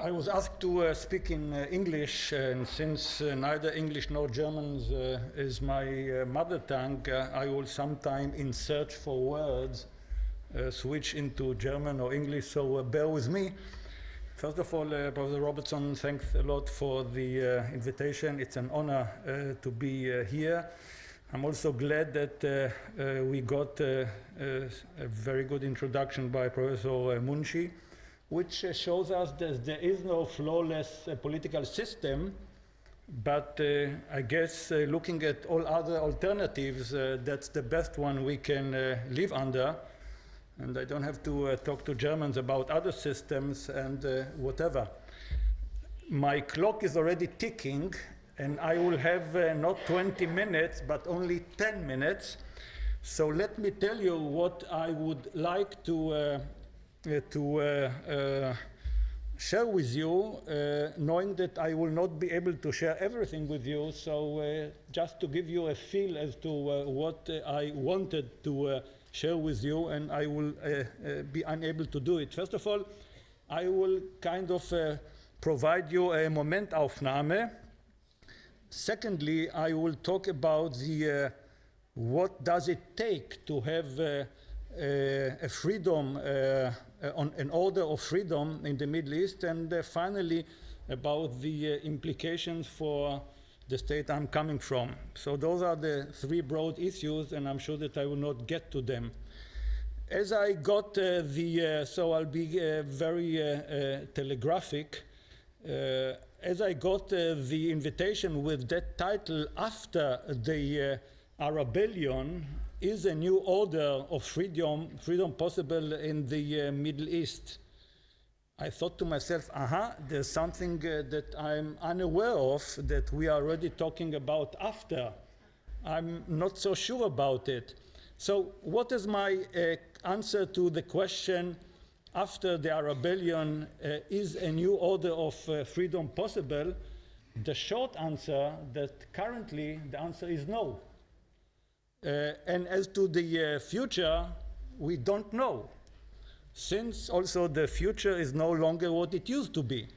I was asked to uh, speak in uh, English, and since uh, neither English nor German uh, is my uh, mother tongue, uh, I will sometime, in search for words, switch into German or English, so bear with me. First of all, Professor Robertson, thanks a lot for the invitation. It's an honor to be here. I'm also glad that we got a very good introduction by Professor Munshi which uh, shows us that there is no flawless uh, political system, but uh, I guess looking at all other alternatives, that's the best one we can live under. And I don't have to talk to Germans about other systems and whatever. My clock is already ticking, and I will have uh, not 20 minutes, but only 10 minutes. So let me tell you what I would like to uh, uh, to uh, uh, share with you, knowing that I will not be able to share everything with you. So just to give you a feel as to what I wanted to share with you, and I will be unable to do it. First of all, I will kind of provide you a Momentaufnahme. Secondly, I will talk about the uh, what does it take to have uh, uh, a freedom uh, on an order of freedom in the Middle East, and uh, finally about the uh, implications for the state I'm coming from. So those are the three broad issues, and I'm sure that I will not get to them. As I got uh, the, uh, so I'll be uh, very telegraphic. as I got the invitation with that title after the Arabellion, is a new order of freedom, freedom possible in the uh, Middle East? I thought to myself, aha, there's something uh, that I'm unaware of that we are already talking about after. I'm not so sure about it. So, what is my uh, answer to the question after the Arabellion uh, is a new order of uh, freedom possible? The short answer that currently the answer is no. Uh, and as to the uh, future, we don't know, since also the future is no longer what it used to be.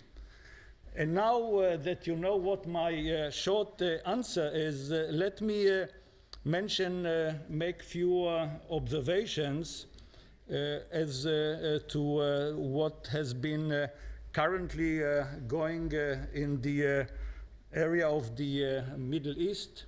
And now uh, that you know what my uh, short uh, answer is, uh, let me mention, make few observations as to what has been currently going in the area of the Middle East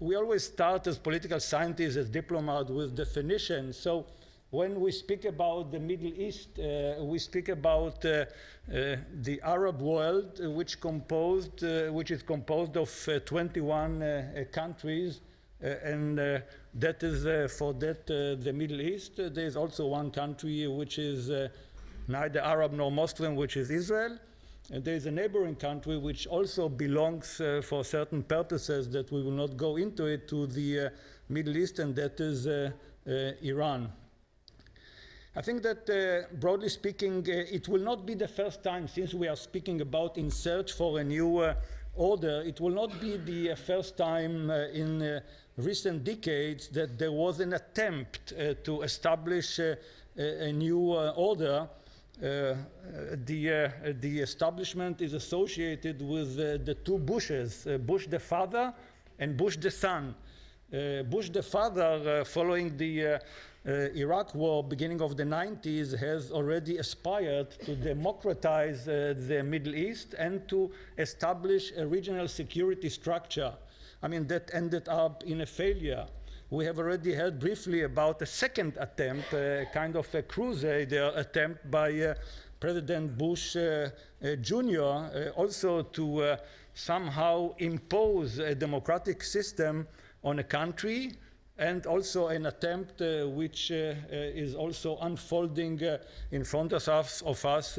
we always start as political scientists, as diplomats, with definitions. So when we speak about the Middle East, uh, we speak about uh, uh, the Arab world, uh, which composed, uh, which is composed of uh, 21 countries, and that is for that the Middle East. there is also one country which is neither Arab nor Muslim, which is Israel. And there is a neighboring country which also belongs uh, for certain purposes that we will not go into it to the uh, Middle East, and that is uh, uh Iran. I think that, uh, broadly speaking, uh, it will not be the first time since we are speaking about in search for a new order, it will not be the first time in recent decades that there was an attempt to establish a new order Uh, the, uh, the establishment is associated with uh, the two Bushes, uh, Bush the father and Bush the son. Uh, Bush the father, following the Iraq war, beginning of the 90s, has already aspired to democratize the Middle East and to establish a regional security structure. I mean, that ended up in a failure. We have already heard briefly about a second attempt, a kind of a crusader attempt by uh, President Bush uh, uh Jr., uh, also to uh, somehow impose a democratic system on a country and also an attempt uh, which uh, uh, is also unfolding in front of us, of us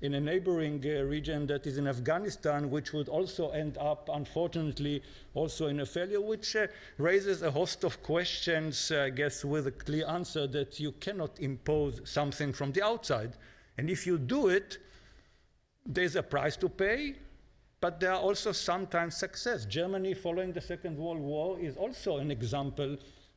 in a neighboring region that is in Afghanistan, which would also end up, unfortunately, also in a failure, which raises a host of questions, I guess, with a clear answer that you cannot impose something from the outside. And if you do it, there's a price to pay, but there are also sometimes success. Germany, following the Second World War, is also an example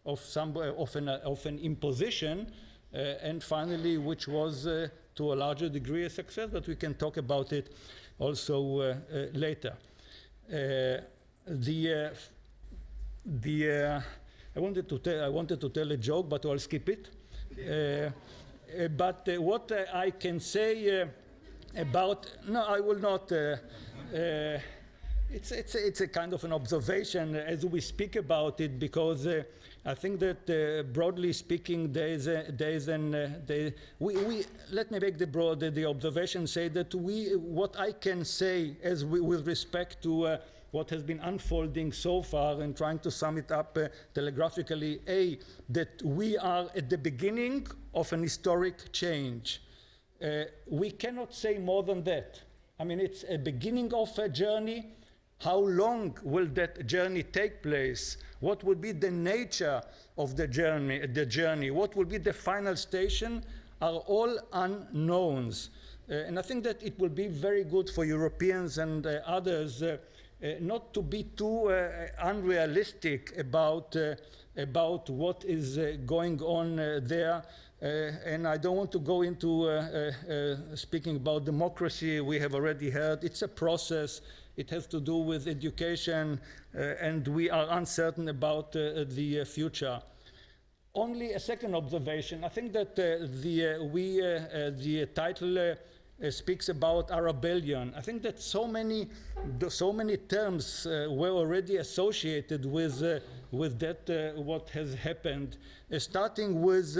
of, some, uh, of, an, uh, of an imposition, uh, and finally, which was uh, to a larger degree a success, but we can talk about it also uh, uh, later. Uh, the uh, the I wanted to tell I wanted to tell a joke, but I'll skip it. but what I can say about no, I will not. It's, it's, it's a kind of an observation as we speak about it because uh, I think that uh, broadly speaking, there is, a, there is an, uh, there, we, we, let me make the broad, the observation say that we, what I can say as we, with respect to uh, what has been unfolding so far and trying to sum it up uh, telegraphically, A, that we are at the beginning of an historic change. Uh, we cannot say more than that. I mean, it's a beginning of a journey. How long will that journey take place? What will be the nature of the journey, the journey? What will be the final station are all unknowns. Uh, and I think that it will be very good for Europeans and uh, others uh, uh not to be too uh, unrealistic about, uh, about what is going on there. and I don't want to go into speaking about democracy. We have already heard it's a process. It has to do with education, uh, and we are uncertain about uh, the uh, future. Only a second observation. I think that the, we, the title uh, speaks about Arabellion. I think that so many, so many terms uh, were already associated with, uh, with that, what has happened, starting with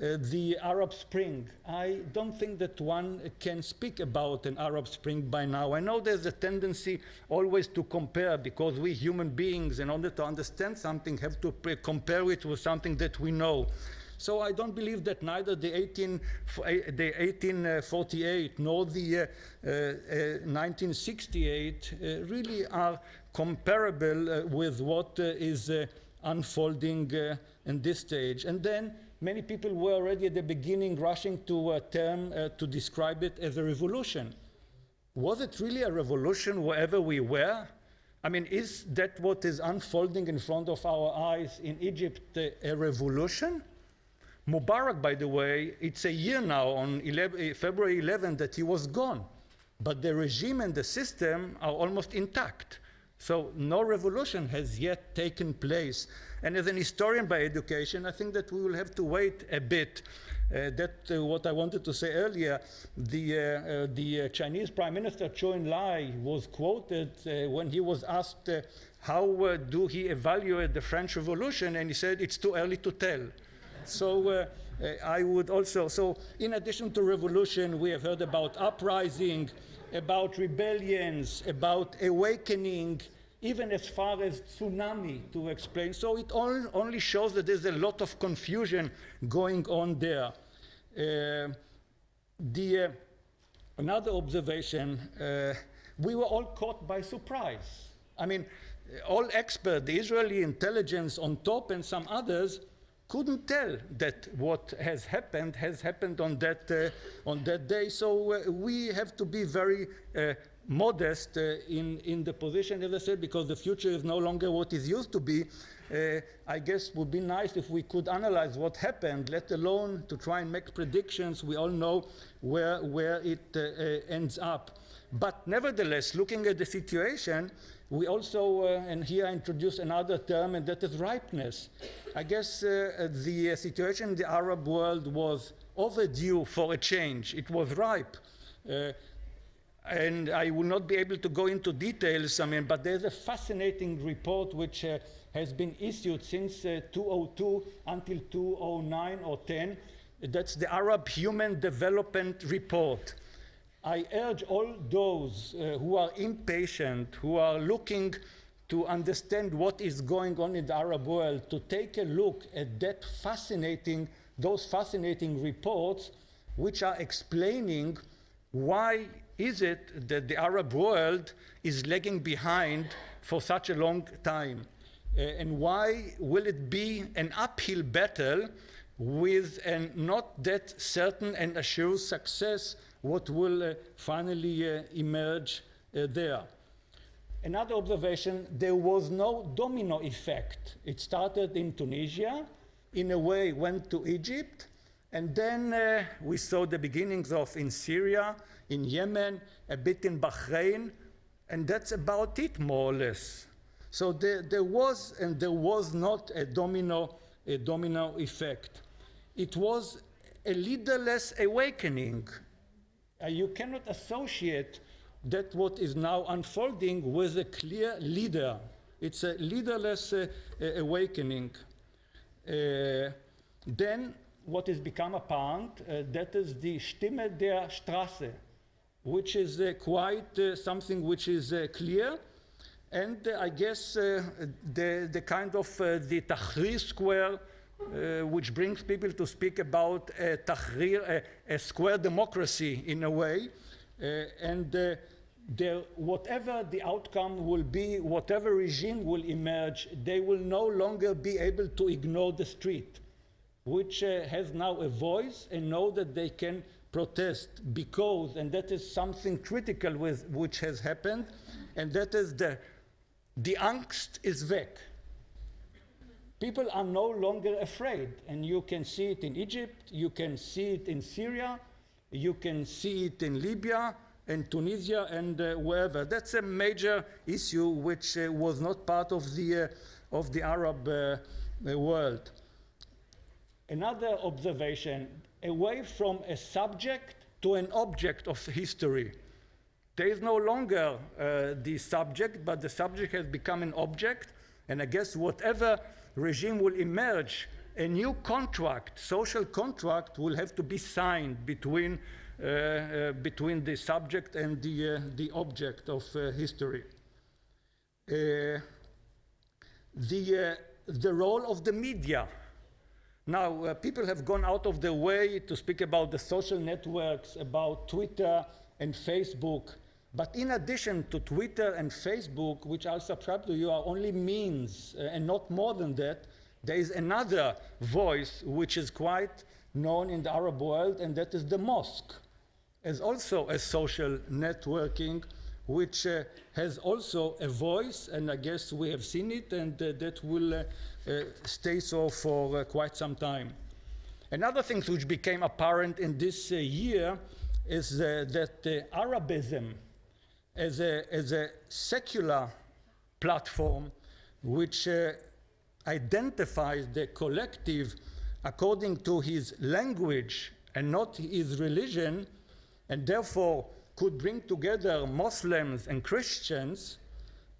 the Arab Spring. I don't think that one can speak about an Arab Spring by now. I know there's a tendency always to compare because we human beings, in order to understand something, have to compare it with something that we know. So I don't believe that neither the, 18, eh, the 1848 nor the uh, uh, 1968 uh, really are comparable uh, with what uh, is uh, unfolding in this stage. And then many people were already at the beginning rushing to a term to describe it as a revolution. Was it really a revolution wherever we were? I mean, is that what is unfolding in front of our eyes in Egypt a revolution? Mubarak, by the way, it's a year now on 11, eh, February 11 that he was gone. But the regime and the system are almost intact. So no revolution has yet taken place. And as an historian by education, I think that we will have to wait a bit. Uh, that uh, what I wanted to say earlier, the, uh, uh the uh, Chinese Prime Minister Zhou Enlai was quoted uh, when he was asked how do he evaluate the French Revolution, and he said it's too early to tell. So I would also, so in addition to revolution, we have heard about uprising, about rebellions, about awakening, even as far as tsunami to explain. So it all, only shows that there's a lot of confusion going on there. Uh, the, uh, another observation, uh, we were all caught by surprise. I mean, all experts, the Israeli intelligence on top and some others, couldn't tell that what has happened has happened on that, uh, on that day. So uh, we have to be very uh, modest uh, in, in the position, as I said, because the future is no longer what it used to be. Uh, I guess would be nice if we could analyze what happened, let alone to try and make predictions. We all know where, where it uh, ends up. But nevertheless, looking at the situation, we also, uh, and here I introduce another term, and that is ripeness. I guess uh, the situation in the Arab world was overdue for a change. It was ripe. Uh, and I will not be able to go into details, I mean, but there's a fascinating report which uh, has been issued since uh, 2002 until 2009 or 10. That's the Arab Human Development Report. I urge all those uh, who are impatient, who are looking to understand what is going on in the Arab world, to take a look at that fascinating, those fascinating reports which are explaining why is it that the Arab world is lagging behind for such a long time? Uh, and why will it be an uphill battle with not that certain and assured success what will uh, finally uh, emerge uh, there. Another observation, there was no domino effect. It started in Tunisia, in a way went to Egypt, And then uh, we saw the beginnings of in Syria, in Yemen, a bit in Bahrain, and that's about it, more or less. So there, there was and there was not a domino, a domino effect. It was a leaderless awakening. Uh, you cannot associate that what is now unfolding with a clear leader. It's a leaderless uh, awakening. Uh, then what has become apparent, uh, that is the Stimme der Straße, which is uh, quite something which is clear. And uh, I guess uh, the, the kind of uh, the Tahrir Square, which brings people to speak about a Tahrir, a, a square democracy in a way, and whatever the outcome will be, whatever regime will emerge, they will no longer be able to ignore the street, which uh, has now a voice and know that they can protest because, and that is something critical with which has happened, and that is the the angst is weg. People are no longer afraid, and you can see it in Egypt, you can see it in Syria, you can see it in Libya and Tunisia and uh, wherever. That's a major issue which uh, was not part of the, uh, of the Arab uh, world. Another observation away from a subject to an object of history. There is no longer uh, the subject, but the subject has become an object. And I guess whatever regime will emerge, a new contract, social contract, will have to be signed between, uh, uh, between the subject and the, uh, the object of uh, history. Uh, the, the role of the media. Now, people have gone out of their way to speak about the social networks, about Twitter and Facebook. But in addition to Twitter and Facebook, which I'll subscribe to you, are only means uh, and not more than that, there is another voice which is quite known in the Arab world, and that is the mosque, as also a social networking which uh, has also a voice, and I guess we have seen it, and uh, that will uh, uh stay so for uh, quite some time. Another thing which became apparent in this year is that Arabism, as a, as a secular platform which uh, identifies the collective according to his language and not his religion, and therefore could bring together Muslims and Christians,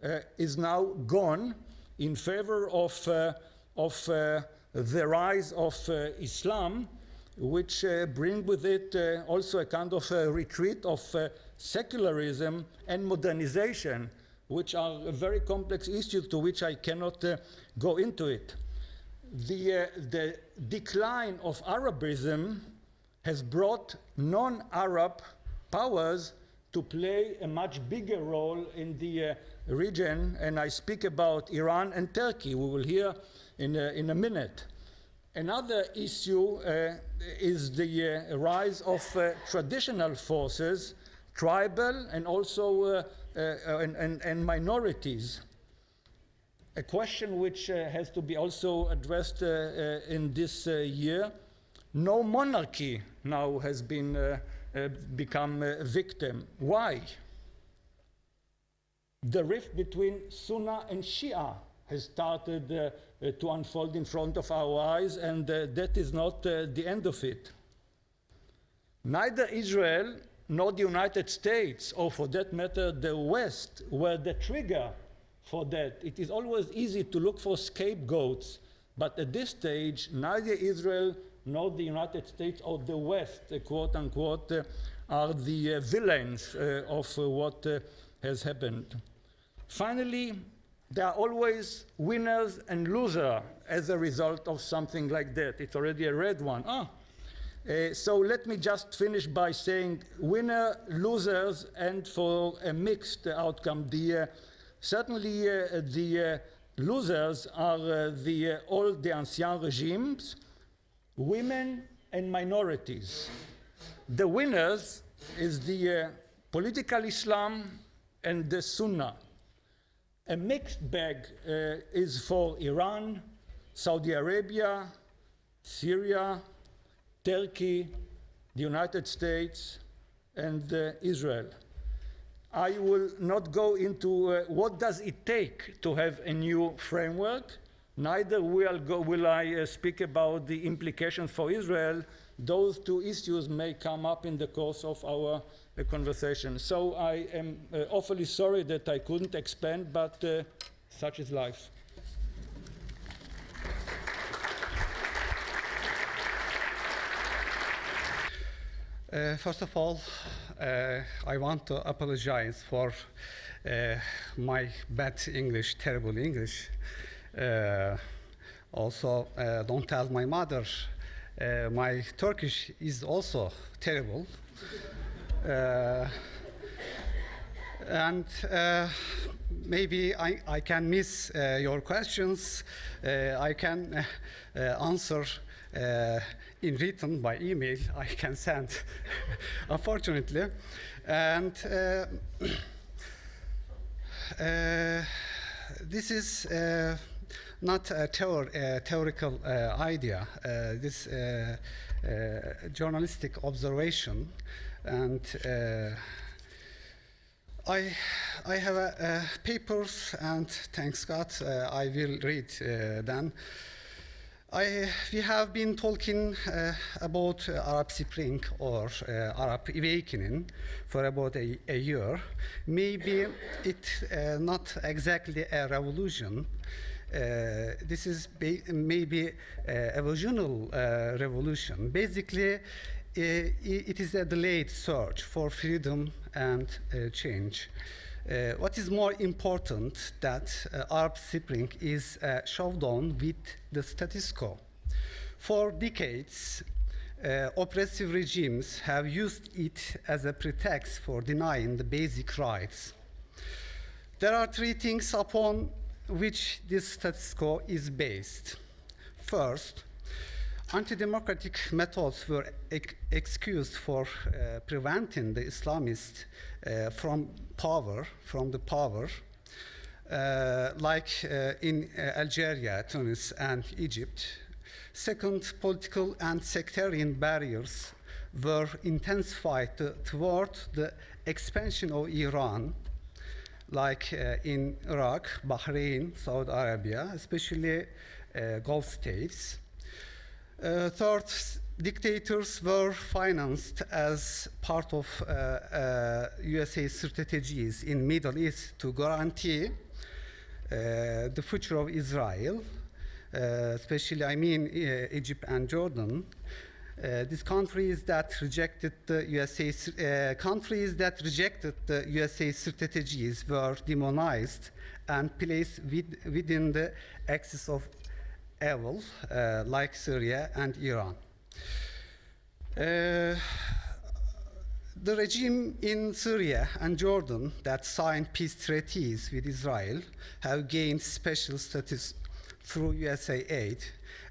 uh, is now gone in favor of, uh, of uh, the rise of uh, Islam, which uh, bring with it also a kind of a retreat of secularism and modernization, which are very complex issues to which I cannot uh, go into it. The, uh, the decline of Arabism has brought non Arab powers to play a much bigger role in the uh, region, and I speak about Iran and Turkey. We will hear in a, in a minute. Another issue uh, is the uh, rise of uh, traditional forces tribal and also uh, uh, and, and, and, minorities. A question which uh, has to be also addressed in this year. No monarchy now has been become a victim. Why? The rift between Sunnah and Shia has started uh, uh, to unfold in front of our eyes, and uh, that is not the end of it. Neither Israel nor the United States, or for that matter, the West, were the trigger for that. It is always easy to look for scapegoats, but at this stage, neither Israel nor the United States or the West, quote unquote, are the uh, villains uh, of uh, what has happened. Finally, there are always winners and losers as a result of something like that. It's already a red one. Ah, uh, so let me just finish by saying winner, losers, and for a mixed outcome. The, uh, certainly uh, the losers are the all the ancien regimes, women and minorities. The winners is the political Islam and the Sunnah. A mixed bag is for Iran, Saudi Arabia, Syria, Turkey, the United States, and uh, Israel. I will not go into uh, what does it take to have a new framework. Neither will, go, will I uh, speak about the implications for Israel. Those two issues may come up in the course of our uh, conversation. So I am uh, awfully sorry that I couldn't expand, but uh, such is life. Uh, first of all, uh, I want to apologize for my bad English, terrible English. Uh, also, uh, don't tell my mother. Uh, my Turkish is also terrible. and maybe I, I, can miss your questions. I can answer in written by email I can send, unfortunately. And uh, uh, this is uh, not a theor theoretical uh, idea. Uh, this uh, journalistic observation, and I, I have papers, and thanks God, I will read them. I, we have been talking uh, about uh, Arab Spring or uh, Arab awakening for about a, a year. Maybe it's uh, not exactly a revolution. Uh, this is maybe a evolutional uh, revolution. Basically, it is a delayed search for freedom and change. Uh, what is more important that uh, Arab Spring is uh, shoved on with the status quo. For decades, uh, oppressive regimes have used it as a pretext for denying the basic rights. There are three things upon which this status quo is based. First, anti-democratic methods were ex excused for uh, preventing the Islamists uh, from power, from the power, uh, like uh, in uh, Algeria, Tunis, and Egypt. Second, political and sectarian barriers were intensified toward the expansion of Iran, like uh, in Iraq, Bahrain, Saudi Arabia, especially Gulf states. Uh, third, dictators were financed as part of uh, uh, USA strategies in Middle East to guarantee uh, the future of Israel, uh, especially I mean uh, Egypt and Jordan. These countries that rejected the USA countries that rejected the USA strategies were demonized and placed with, within the axis of evil, uh, like Syria and Iran. Uh, the regime in Syria and Jordan that signed peace treaties with Israel have gained special status through USA aid,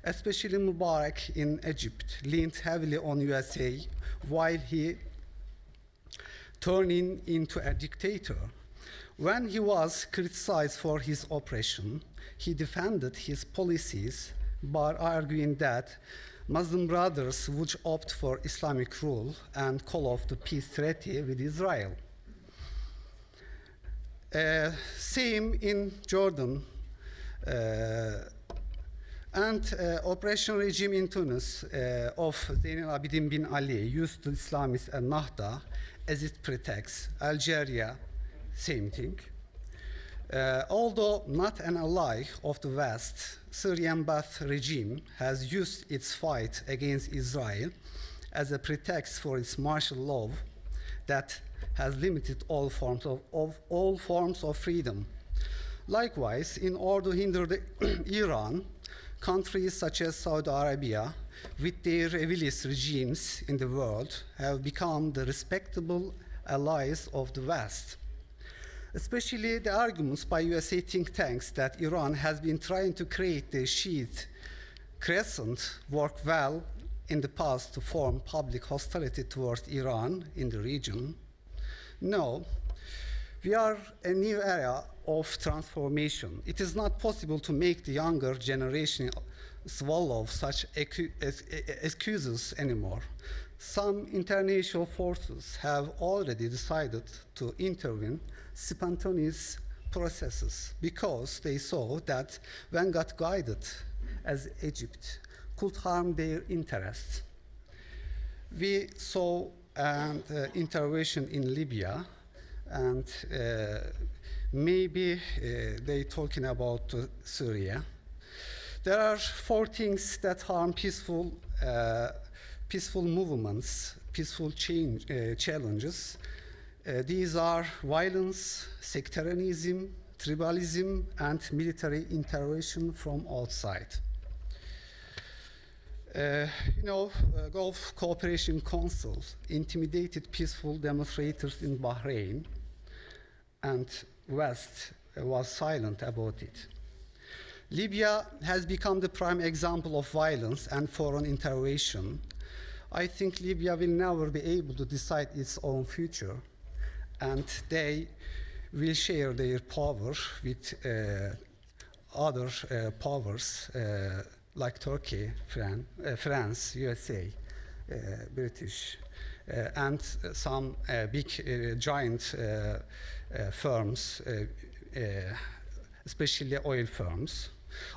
especially Mubarak in Egypt leaned heavily on USA while he turning into a dictator. When he was criticized for his oppression, he defended his policies by arguing that Muslim brothers would opt for Islamic rule and call off the peace treaty with Israel. Uh, same in Jordan. Uh, and uh, operation regime in Tunis uh, of Zain al-Abidin bin Ali used the Islamists and Nahda as its pretext. Algeria, same thing. Uh, although not an ally of the West, Syrian Baath regime has used its fight against Israel as a pretext for its martial law that has limited all forms of, of all forms of freedom. Likewise, in order to hinder the Iran, countries such as Saudi Arabia, with their revilist regimes in the world, have become the respectable allies of the West especially the arguments by USA think tanks that Iran has been trying to create the Shiite crescent work well in the past to form public hostility towards Iran in the region. No, we are a new era of transformation. It is not possible to make the younger generation swallow such excuses anymore. Some international forces have already decided to intervene spontaneous processes because they saw that when got guided as Egypt could harm their interests. We saw an uh, intervention in Libya, and uh, maybe uh, they talking about uh, Syria. There are four things that harm peaceful, uh, peaceful movements, peaceful change, challenges. These are violence, sectarianism, tribalism, and military intervention from outside. Uh, you know, uh, Gulf Cooperation Council intimidated peaceful demonstrators in Bahrain, and West was silent about it. Libya has become the prime example of violence and foreign intervention. I think Libya will never be able to decide its own future, and they will share their power with uh, other uh, powers uh, like Turkey, Fran- uh, France, USA, British, uh, and uh, some uh, big uh, giant uh, uh, firms, uh, uh, especially oil firms.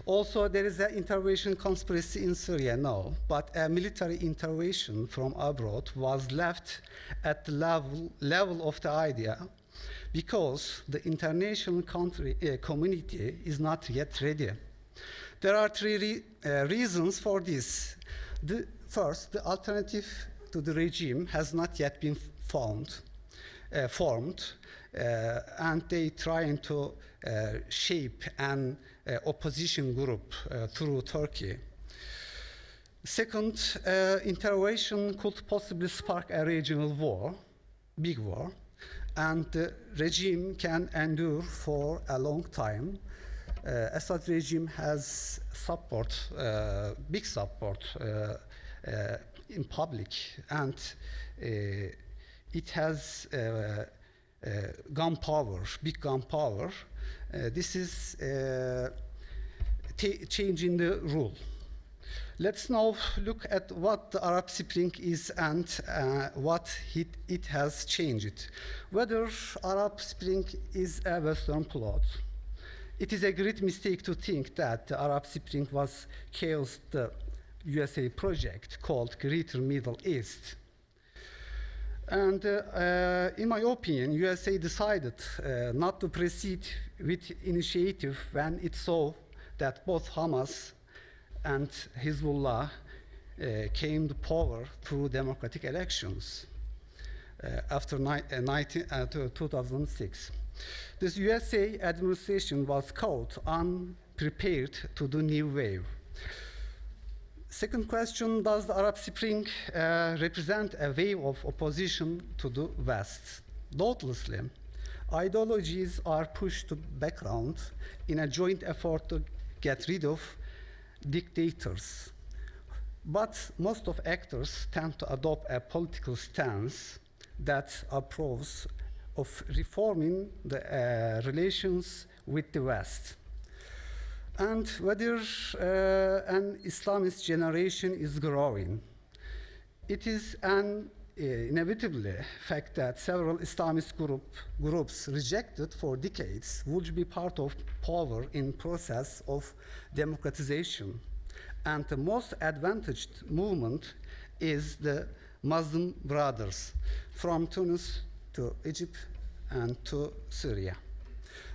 Also, there is an intervention conspiracy in Syria, now, but a military intervention from abroad was left at the level, level of the idea because the international country, uh, community is not yet ready. There are three re- uh, reasons for this. The, first, the alternative to the regime has not yet been found, uh, formed, uh, and they trying to uh, shape an uh, opposition group uh, through Turkey. Second, uh, intervention could possibly spark a regional war, big war, and the regime can endure for a long time. Assad regime has support, big support in public, and uh, it has uh, uh, gun power, big gun power. Uh, this is uh, changing the rule. Let's now look at what the Arab Spring is and uh, what it, it has changed. Whether Arab Spring is a Western plot. It is a great mistake to think that the Arab Spring was chaos the USA project called Greater Middle East. And uh, in my opinion, USA decided uh, not to proceed with initiative when it saw that both Hamas and Hezbollah uh, came to power through democratic elections uh, after uh, 19, uh, 2006. This USA administration was caught unprepared to the new wave. Second question Does the Arab Spring uh, represent a wave of opposition to the West? Doubtlessly. Ideologies are pushed to background in a joint effort to get rid of dictators. But most of actors tend to adopt a political stance that approves of reforming the uh, relations with the West. And whether uh, an Islamist generation is growing, it is an uh, inevitably fact that several Islamist group, groups rejected for decades would be part of power in process of democratization. And the most advantaged movement is the Muslim Brothers from Tunis to Egypt and to Syria.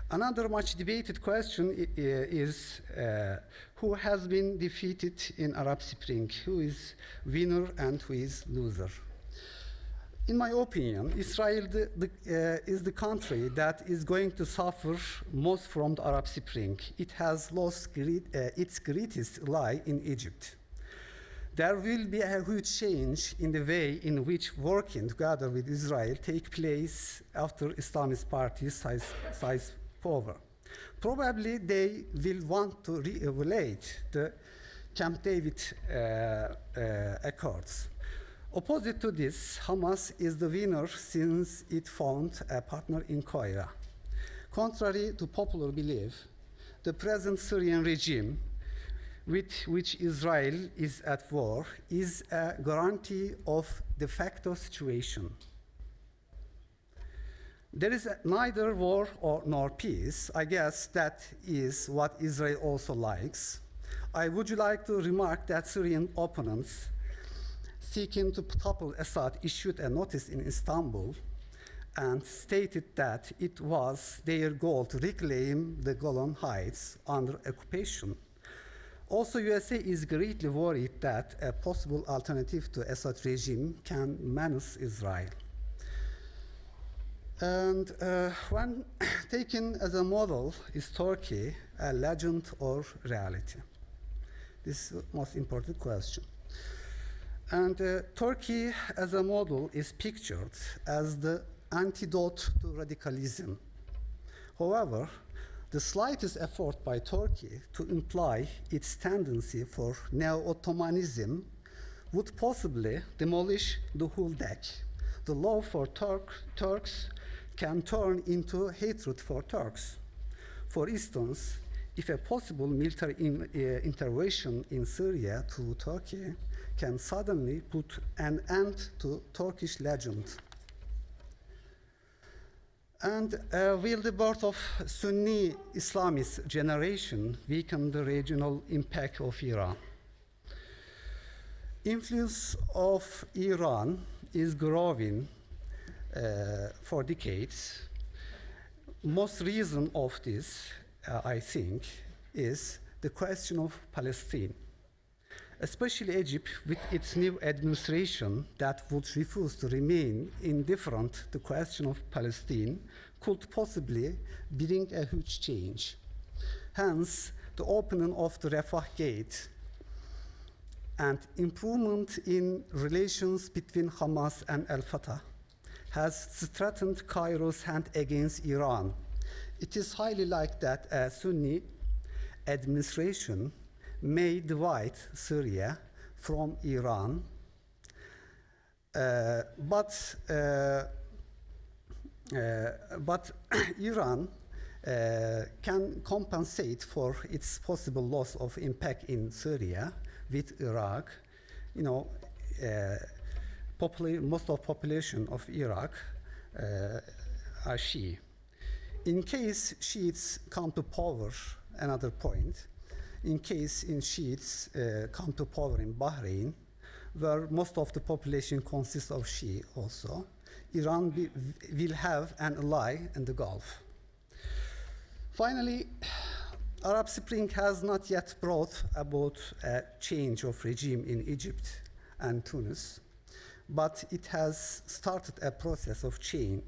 Another much debated question is uh, who has been defeated in Arab Spring? Who is winner and who is loser? In my opinion, Israel the, the, uh, is the country that is going to suffer most from the Arab Spring. It has lost great, uh, its greatest ally in Egypt. There will be a huge change in the way in which working together with Israel take place after Islamist parties size, size power. Probably they will want to re-evaluate the Camp David uh, uh, Accords. Opposite to this, Hamas is the winner since it found a partner in Cairo. Contrary to popular belief, the present Syrian regime with which Israel is at war is a guarantee of de facto situation. There is neither war or nor peace. I guess that is what Israel also likes. I would like to remark that Syrian opponents seeking to topple Assad issued a notice in Istanbul and stated that it was their goal to reclaim the Golan Heights under occupation. Also, USA is greatly worried that a possible alternative to Assad regime can menace Israel. And uh, when taken as a model, is Turkey a legend or reality? This is the most important question. And uh, Turkey as a model is pictured as the antidote to radicalism. However, the slightest effort by Turkey to imply its tendency for neo Ottomanism would possibly demolish the whole deck. The love for Turk, Turks can turn into hatred for Turks. For instance, if a possible military in, uh, intervention in Syria to Turkey can suddenly put an end to Turkish legend. And uh, will the birth of Sunni Islamist generation weaken the regional impact of Iran? Influence of Iran is growing for decades. Most reason of this, uh, I think, is the question of Palestine especially Egypt with its new administration that would refuse to remain indifferent to the question of Palestine could possibly bring a huge change. Hence, the opening of the Rafah Gate and improvement in relations between Hamas and Al Fatah has strengthened Cairo's hand against Iran. It is highly likely that a Sunni administration may divide Syria from Iran, uh, but, uh, uh, but Iran uh, can compensate for its possible loss of impact in Syria with Iraq. You know, uh, popula- most of population of Iraq uh, are Shia. In case Shiites come to power, another point, in case in Shiites uh, come to power in Bahrain, where most of the population consists of Shia also, Iran be, will have an ally in the Gulf. Finally, Arab Spring has not yet brought about a change of regime in Egypt and Tunis, but it has started a process of change,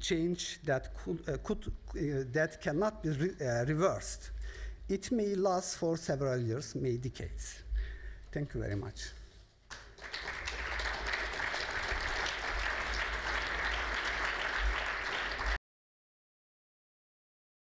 change that could, uh, could uh, that cannot be re- uh, reversed. It may last for several years, may decades. Thank you very much.